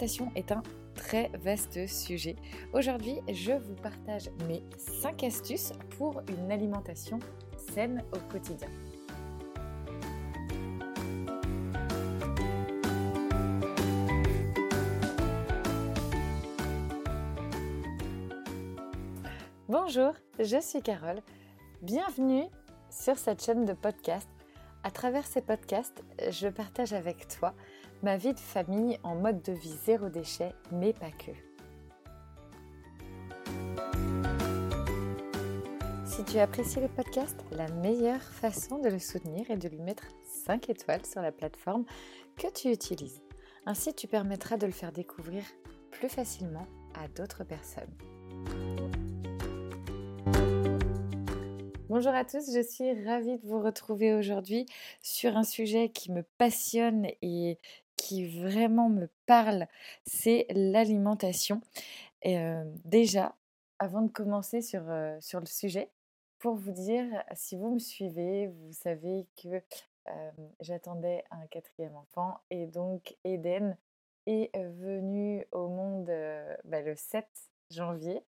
Est un très vaste sujet. Aujourd'hui, je vous partage mes 5 astuces pour une alimentation saine au quotidien. Bonjour, je suis Carole. Bienvenue sur cette chaîne de podcast. À travers ces podcasts, je partage avec toi ma vie de famille en mode de vie zéro déchet, mais pas que. Si tu apprécies le podcast, la meilleure façon de le soutenir est de lui mettre 5 étoiles sur la plateforme que tu utilises. Ainsi, tu permettras de le faire découvrir plus facilement à d'autres personnes. Bonjour à tous, je suis ravie de vous retrouver aujourd'hui sur un sujet qui me passionne et qui vraiment me parle, c'est l'alimentation. Et déjà, avant de commencer sur, sur le sujet, pour vous dire, si vous me suivez, vous savez que j'attendais un quatrième enfant et donc Eden est venu au monde bah, le 7 janvier.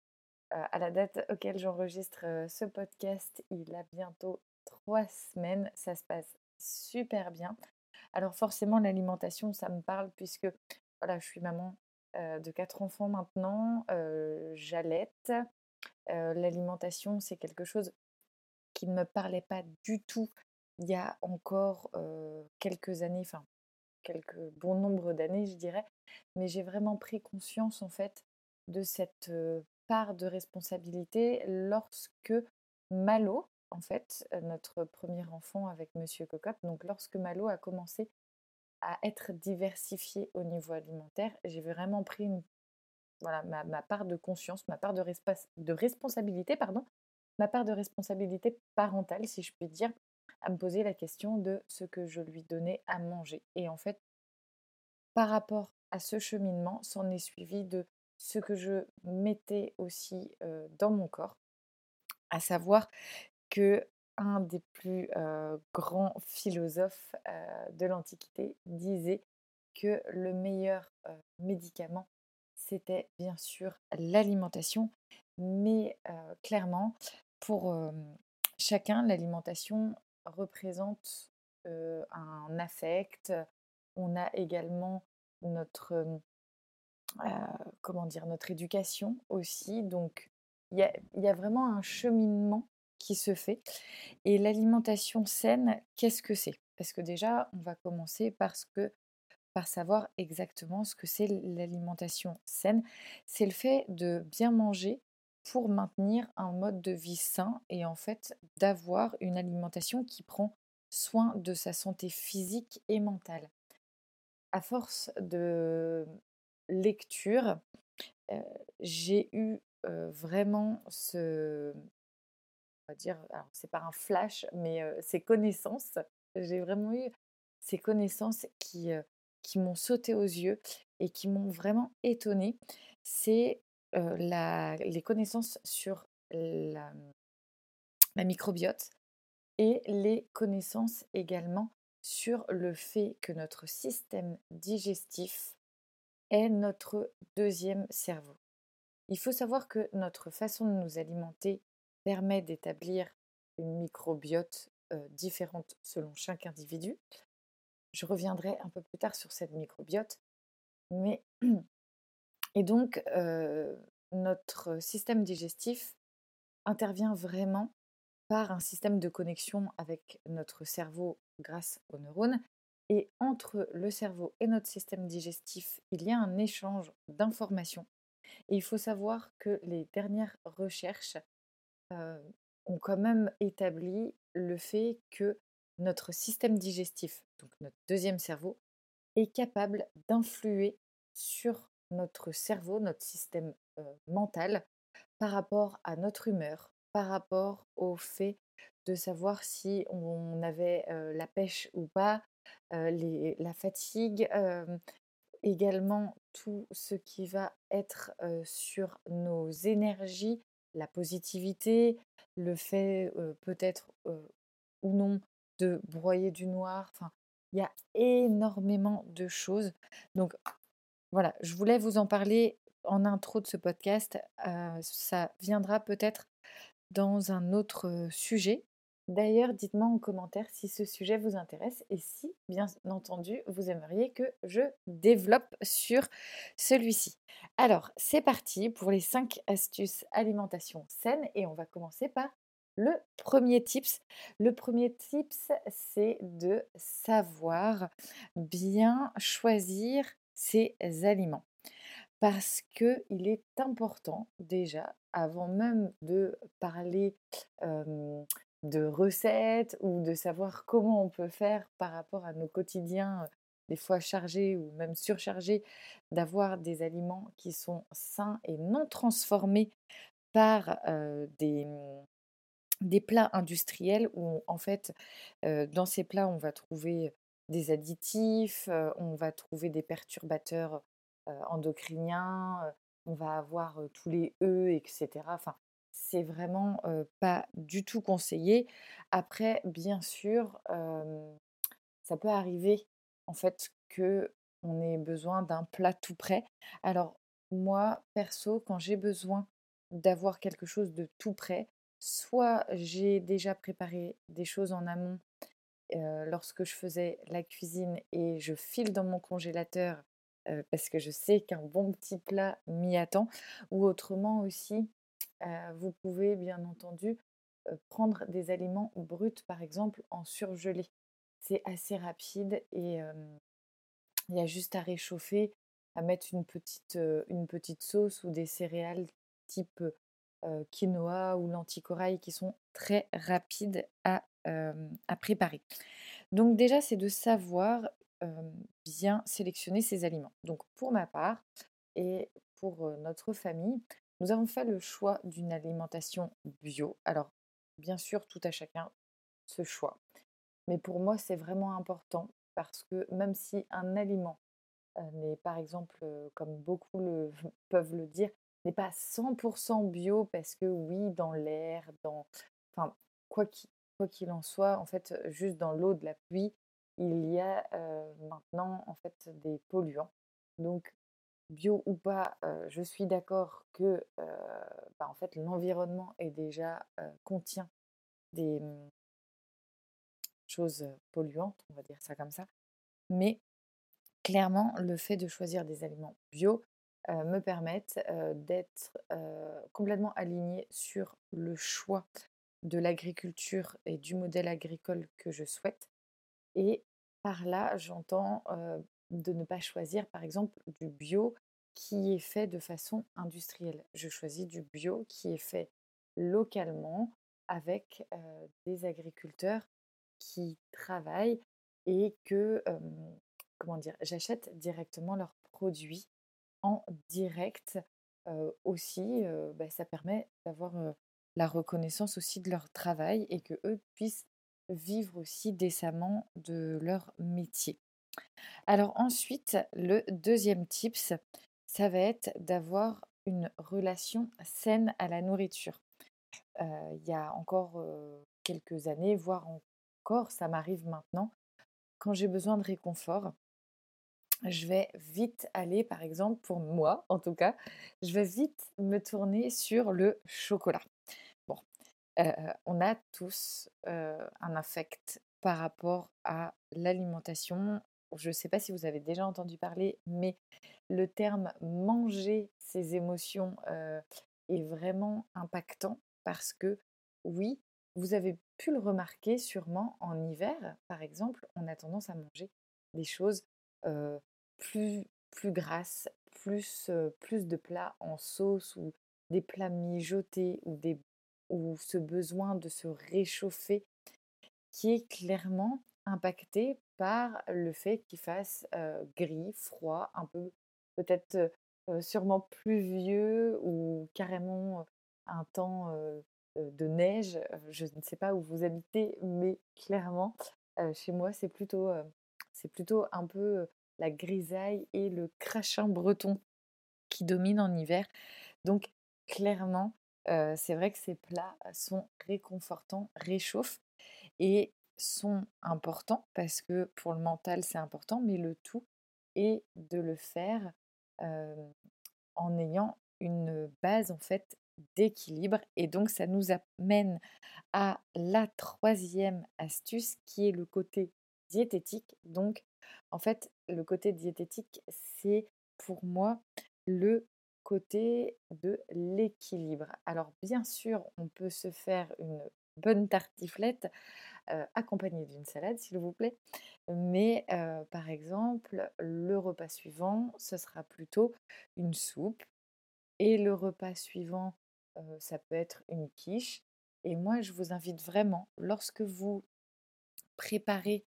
à la date auquel j'enregistre ce podcast, il a bientôt trois semaines. Ça se passe super bien. Alors forcément, l'alimentation, ça me parle puisque voilà, je suis maman de quatre enfants maintenant, j'allaite. l'alimentation, c'est quelque chose qui ne me parlait pas du tout il y a encore quelques années, enfin quelques bon nombre d'années, je dirais. Mais j'ai vraiment pris conscience en fait de cette part de responsabilité lorsque Malo, en fait, notre premier enfant avec Monsieur Cocotte. Donc, lorsque Malo a commencé à être diversifié au niveau alimentaire, j'ai vraiment pris voilà, ma, part de conscience, ma part de, de responsabilité, pardon, ma part de responsabilité parentale, si je puis dire, à me poser la question de ce que je lui donnais à manger. Et en fait, par rapport à ce cheminement, s'en est suivi de ce que je mettais aussi dans mon corps, à savoir que un des plus grands philosophes de l'Antiquité disait que le meilleur médicament, c'était bien sûr l'alimentation, mais clairement, pour chacun, l'alimentation représente un affect. On a également notre, comment dire, notre éducation aussi. Donc, il y a, vraiment un cheminement qui se fait. Et l'alimentation saine, qu'est-ce que c'est? Parce que déjà, on va commencer parce que, par savoir exactement ce que c'est l'alimentation saine. C'est le fait de bien manger pour maintenir un mode de vie sain et en fait d'avoir une alimentation qui prend soin de sa santé physique et mentale. À force de lecture, j'ai eu vraiment ce, dire, c'est pas un flash, mais ces connaissances, j'ai vraiment eu ces connaissances qui, qui m'ont sauté aux yeux et qui m'ont vraiment étonnée. C'est les connaissances sur la, la microbiote et les connaissances également sur le fait que notre système digestif est notre deuxième cerveau. Il faut savoir que notre façon de nous alimenter permet d'établir une microbiote différente selon chaque individu. Je reviendrai un peu plus tard sur cette microbiote. Mais et donc notre système digestif intervient vraiment par un système de connexion avec notre cerveau grâce aux neurones. Et entre le cerveau et notre système digestif, il y a un échange d'informations. Et il faut savoir que les dernières recherches ont quand même établi le fait que notre système digestif, donc notre deuxième cerveau, est capable d'influer sur notre cerveau, notre système mental, par rapport à notre humeur, par rapport au fait de savoir si on avait la pêche ou pas, la fatigue, également tout ce qui va être sur nos énergies, la positivité, le fait peut-être ou non de broyer du noir. Enfin, il y a énormément de choses. Donc, voilà, je voulais vous en parler en intro de ce podcast. ça viendra peut-être dans un autre sujet. D'ailleurs, dites-moi en commentaire si ce sujet vous intéresse et si, bien entendu, vous aimeriez que je développe sur celui-ci. Alors, c'est parti pour les 5 astuces alimentation saine et on va commencer par le premier tips. Le premier tips, c'est de savoir bien choisir ses aliments parce qu'il est important déjà, avant même de parler de recettes ou de savoir comment on peut faire par rapport à nos quotidiens, des fois chargés ou même surchargés, d'avoir des aliments qui sont sains et non transformés par des, mmh, des plats industriels où en fait dans ces plats on va trouver des additifs, on va trouver des perturbateurs endocriniens, on va avoir tous les E, etc. Enfin, c'est vraiment pas du tout conseillé. Après, bien sûr, ça peut arriver en fait que on ait besoin d'un plat tout prêt. Alors moi, perso, quand j'ai besoin d'avoir quelque chose de tout prêt, soit j'ai déjà préparé des choses en amont lorsque je faisais la cuisine et je file dans mon congélateur parce que je sais qu'un bon petit plat m'y attend, ou autrement aussi, vous pouvez bien entendu prendre des aliments bruts, par exemple en surgelé. C'est assez rapide et il y a juste à réchauffer, à mettre une petite, une petite sauce ou des céréales type quinoa ou lentilles qui sont très rapides à, à préparer. Donc déjà, c'est de savoir bien sélectionner ses aliments. Donc pour ma part et pour notre famille, nous avons fait le choix d'une alimentation bio. Alors, bien sûr, tout à chacun ce choix. Mais pour moi, c'est vraiment important parce que même si un aliment n'est, par exemple, comme beaucoup le, peuvent le dire, n'est pas 100% bio parce que oui, dans l'air, dans... Quoi qu'il en soit, en fait, juste dans l'eau de la pluie, il y a maintenant, en fait, des polluants. Bio ou pas, je suis d'accord que bah, en fait, l'environnement est déjà contient des mmh, choses polluantes, on va dire ça comme ça. Mais clairement, le fait de choisir des aliments bio me permettent d'être complètement alignée sur le choix de l'agriculture et du modèle agricole que je souhaite. Et par là, j'entends de ne pas choisir, par exemple, du bio qui est fait de façon industrielle. Je choisis du bio qui est fait localement avec des agriculteurs qui travaillent et que, j'achète directement leurs produits en direct. aussi, bah, ça permet d'avoir la reconnaissance aussi de leur travail et que eux puissent vivre aussi décemment de leur métier. Alors ensuite, le deuxième tips, ça va être d'avoir une relation saine à la nourriture. il y a encore quelques années, voire encore, ça m'arrive maintenant, quand j'ai besoin de réconfort, je vais vite aller, par exemple, pour moi en tout cas, je vais vite me tourner sur le chocolat. Bon, on a tous un affect par rapport à l'alimentation. Je ne sais pas si vous avez déjà entendu parler, mais le terme manger ses émotions est vraiment impactant parce que oui, vous avez pu le remarquer sûrement en hiver, par exemple, on a tendance à manger des choses plus, plus grasses, plus, plus de plats en sauce ou des plats mijotés ou des ou ce besoin de se réchauffer qui est clairement impacté par le fait qu'il fasse gris, froid, un peu peut-être sûrement pluvieux ou carrément un temps de neige. Je ne sais pas où vous habitez, mais clairement, chez moi, c'est plutôt, c'est plutôt un peu la grisaille et le crachin breton qui domine en hiver. Donc, clairement, c'est vrai que ces plats sont réconfortants, réchauffent et sont importants parce que pour le mental c'est important, mais le tout est de le faire en ayant une base en fait d'équilibre. Et donc ça nous amène à la troisième astuce qui est le côté diététique. Donc en fait, le côté diététique, c'est pour moi le côté de l'équilibre. Alors bien sûr, on peut se faire une bonne tartiflette accompagnée d'une salade, s'il vous plaît. Mais par exemple, le repas suivant, ce sera plutôt une soupe. Et le repas suivant, ça peut être une quiche. Et moi, je vous invite vraiment, lorsque vous préparez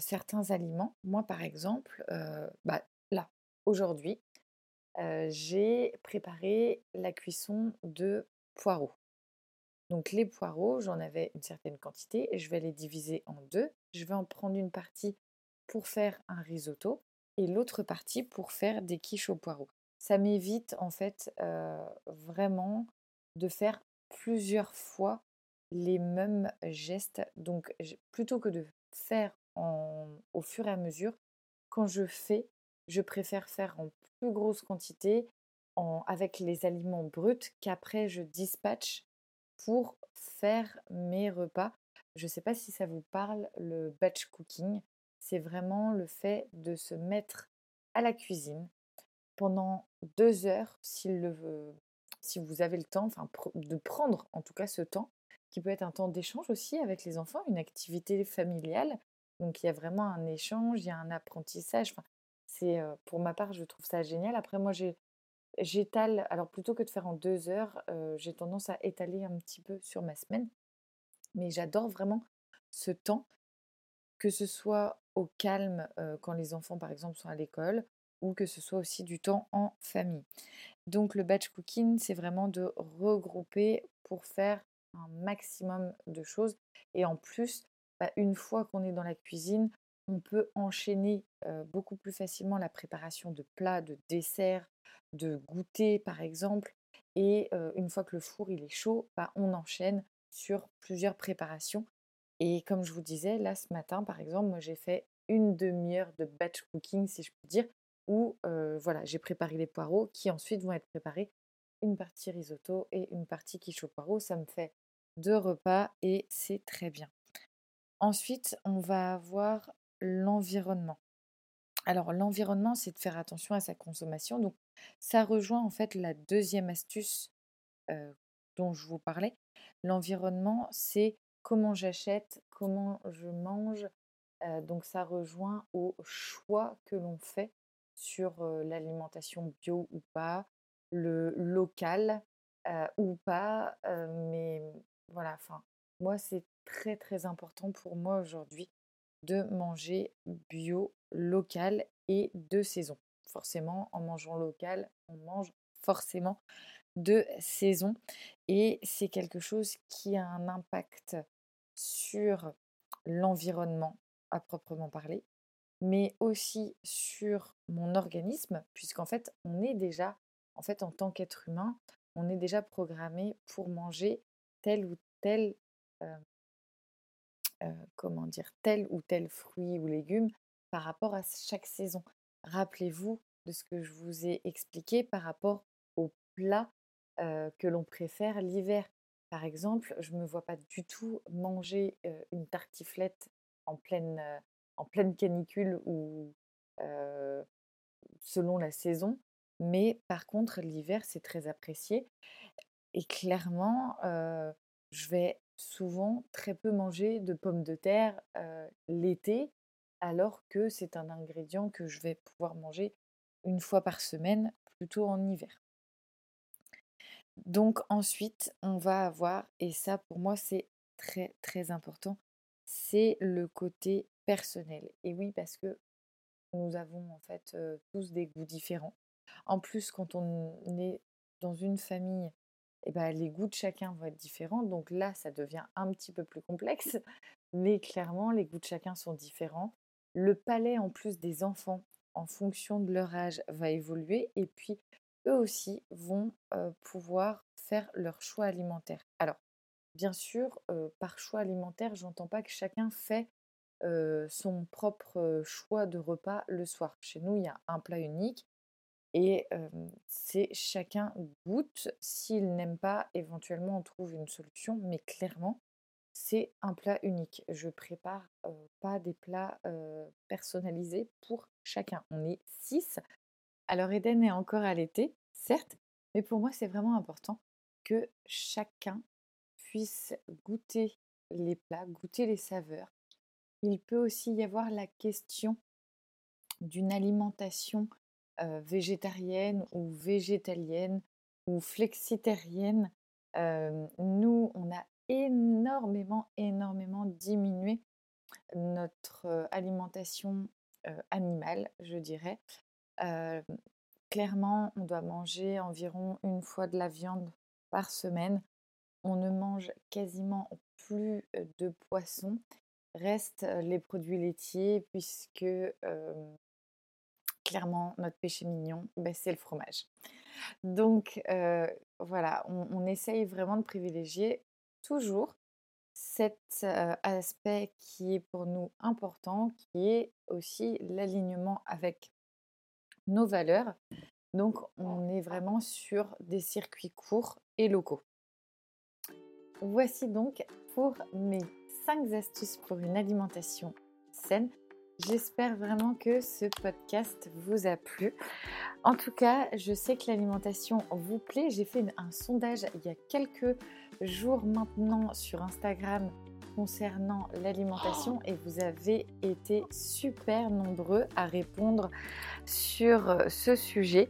certains aliments, moi par exemple, bah, là, aujourd'hui, j'ai préparé la cuisson de poireaux. Donc les poireaux, j'en avais une certaine quantité et je vais les diviser en deux. Je vais en prendre une partie pour faire un risotto et l'autre partie pour faire des quiches aux poireaux. Ça m'évite en fait vraiment de faire plusieurs fois les mêmes gestes. Donc plutôt que de faire au fur et à mesure, quand je fais, je préfère faire en plus grosse quantité avec les aliments bruts qu'après je dispatche pour faire mes repas. Je ne sais pas si ça vous parle, le batch cooking. C'est vraiment le fait de se mettre à la cuisine pendant deux heures, le, si vous avez le temps, enfin, de prendre en tout cas ce temps, qui peut être un temps d'échange aussi avec les enfants, une activité familiale. Donc il y a vraiment un échange, il y a un apprentissage. Enfin, c'est pour ma part, je trouve ça génial. Après, moi, j'ai j'étale, alors plutôt que de faire en deux heures, j'ai tendance à étaler un petit peu sur ma semaine. Mais j'adore vraiment ce temps, que ce soit au calme quand les enfants, par exemple, sont à l'école, ou que ce soit aussi du temps en famille. Donc le batch cooking, c'est vraiment de regrouper pour faire un maximum de choses. Et en plus, bah, une fois qu'on est dans la cuisine, on peut enchaîner beaucoup plus facilement la préparation de plats, de desserts, de goûter par exemple. Et une fois que le four il est chaud, bah, on enchaîne sur plusieurs préparations. Et comme je vous disais, là ce matin par exemple, moi j'ai fait une demi-heure de batch cooking si je peux dire, où voilà, j'ai préparé les poireaux qui ensuite vont être préparés une partie risotto et une partie quiche au poireaux. Ça me fait deux repas et c'est très bien. Ensuite, on va avoir l'environnement. Alors l'environnement, c'est de faire attention à sa consommation. Donc ça rejoint en fait la deuxième astuce dont je vous parlais. L'environnement, c'est comment j'achète, comment je mange. donc ça rejoint au choix que l'on fait sur l'alimentation bio ou pas, le local ou pas. mais voilà, enfin, moi, c'est très très important pour moi aujourd'hui de manger bio, local et de saison. Forcément, en mangeant local, on mange forcément de saison. Et c'est quelque chose qui a un impact sur l'environnement à proprement parler, mais aussi sur mon organisme, puisqu'en fait, on est déjà, en fait, en tant qu'être humain, on est déjà programmé pour manger tel ou tel comment dire, tel ou tel fruit ou légume par rapport à chaque saison. Rappelez-vous de ce que je vous ai expliqué par rapport aux plats que l'on préfère l'hiver. Par exemple, je ne me vois pas du tout manger une tartiflette en pleine, en pleine canicule ou selon la saison. Mais par contre, l'hiver, c'est très apprécié. Et clairement, je vais souvent très peu manger de pommes de terre l'été, alors que c'est un ingrédient que je vais pouvoir manger une fois par semaine, plutôt en hiver. Donc ensuite, on va avoir, et ça pour moi c'est très très important, c'est le côté personnel. Et oui, parce que nous avons en fait tous des goûts différents. En plus, quand on est dans une famille et ben, les goûts de chacun vont être différents. Donc là, ça devient un petit peu plus complexe. Mais clairement, les goûts de chacun sont différents. Le palais, en plus des enfants, en fonction de leur âge, va évoluer. Et puis, eux aussi vont pouvoir faire leur choix alimentaire. Alors, bien sûr, par choix alimentaire, j'entends pas que chacun fait son propre choix de repas le soir. Chez nous, il y a un plat unique Et c'est chacun goûte. S'il n'aime pas, éventuellement on trouve une solution. Mais clairement, c'est un plat unique. Je prépare pas des plats personnalisés pour chacun. On est six. Alors Eden est encore à l'été, certes, mais pour moi c'est vraiment important que chacun puisse goûter les plats, goûter les saveurs. Il peut aussi y avoir la question d'une alimentation végétarienne ou végétalienne ou flexitarienne. nous, on a énormément, énormément diminué notre alimentation animale, je dirais. clairement, on doit manger environ une fois de la viande par semaine. On ne mange quasiment plus de poisson. Restent les produits laitiers puisque clairement notre péché mignon, ben, c'est le fromage. Donc voilà, on, essaye vraiment de privilégier toujours cet aspect qui est pour nous important, qui est aussi l'alignement avec nos valeurs. Donc on est vraiment sur des circuits courts et locaux. Voici donc pour mes 5 astuces pour une alimentation saine. J'espère vraiment que ce podcast vous a plu. En tout cas, je sais que l'alimentation vous plaît. J'ai fait un sondage il y a quelques jours maintenant sur Instagram concernant l'alimentation et vous avez été super nombreux à répondre sur ce sujet.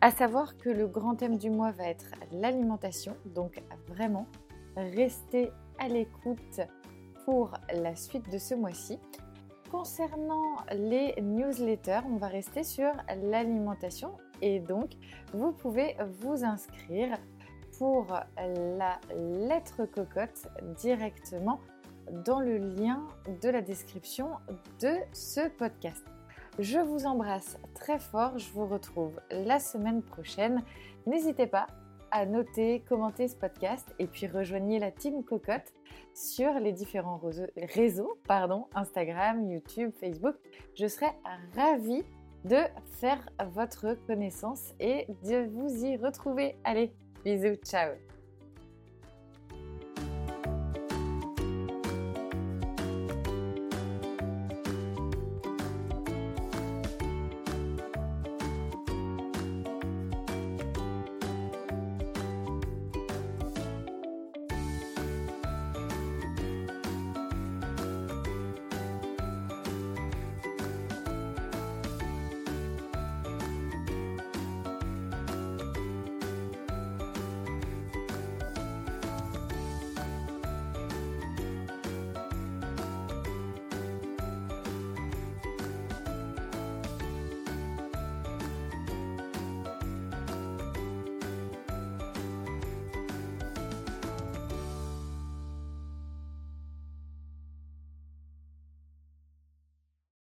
À savoir que le grand thème du mois va être l'alimentation. Donc vraiment, restez à l'écoute pour la suite de ce mois-ci. Concernant les newsletters, on va rester sur l'alimentation et donc vous pouvez vous inscrire pour la lettre cocotte directement dans le lien de la description de ce podcast. Je vous embrasse très fort, je vous retrouve la semaine prochaine. N'hésitez pas à noter, commenter ce podcast et puis rejoignez la team Cocotte sur les différents réseaux, pardon, Instagram, YouTube, Facebook. Je serai ravie de faire votre connaissance et de vous y retrouver. Allez, bisous, ciao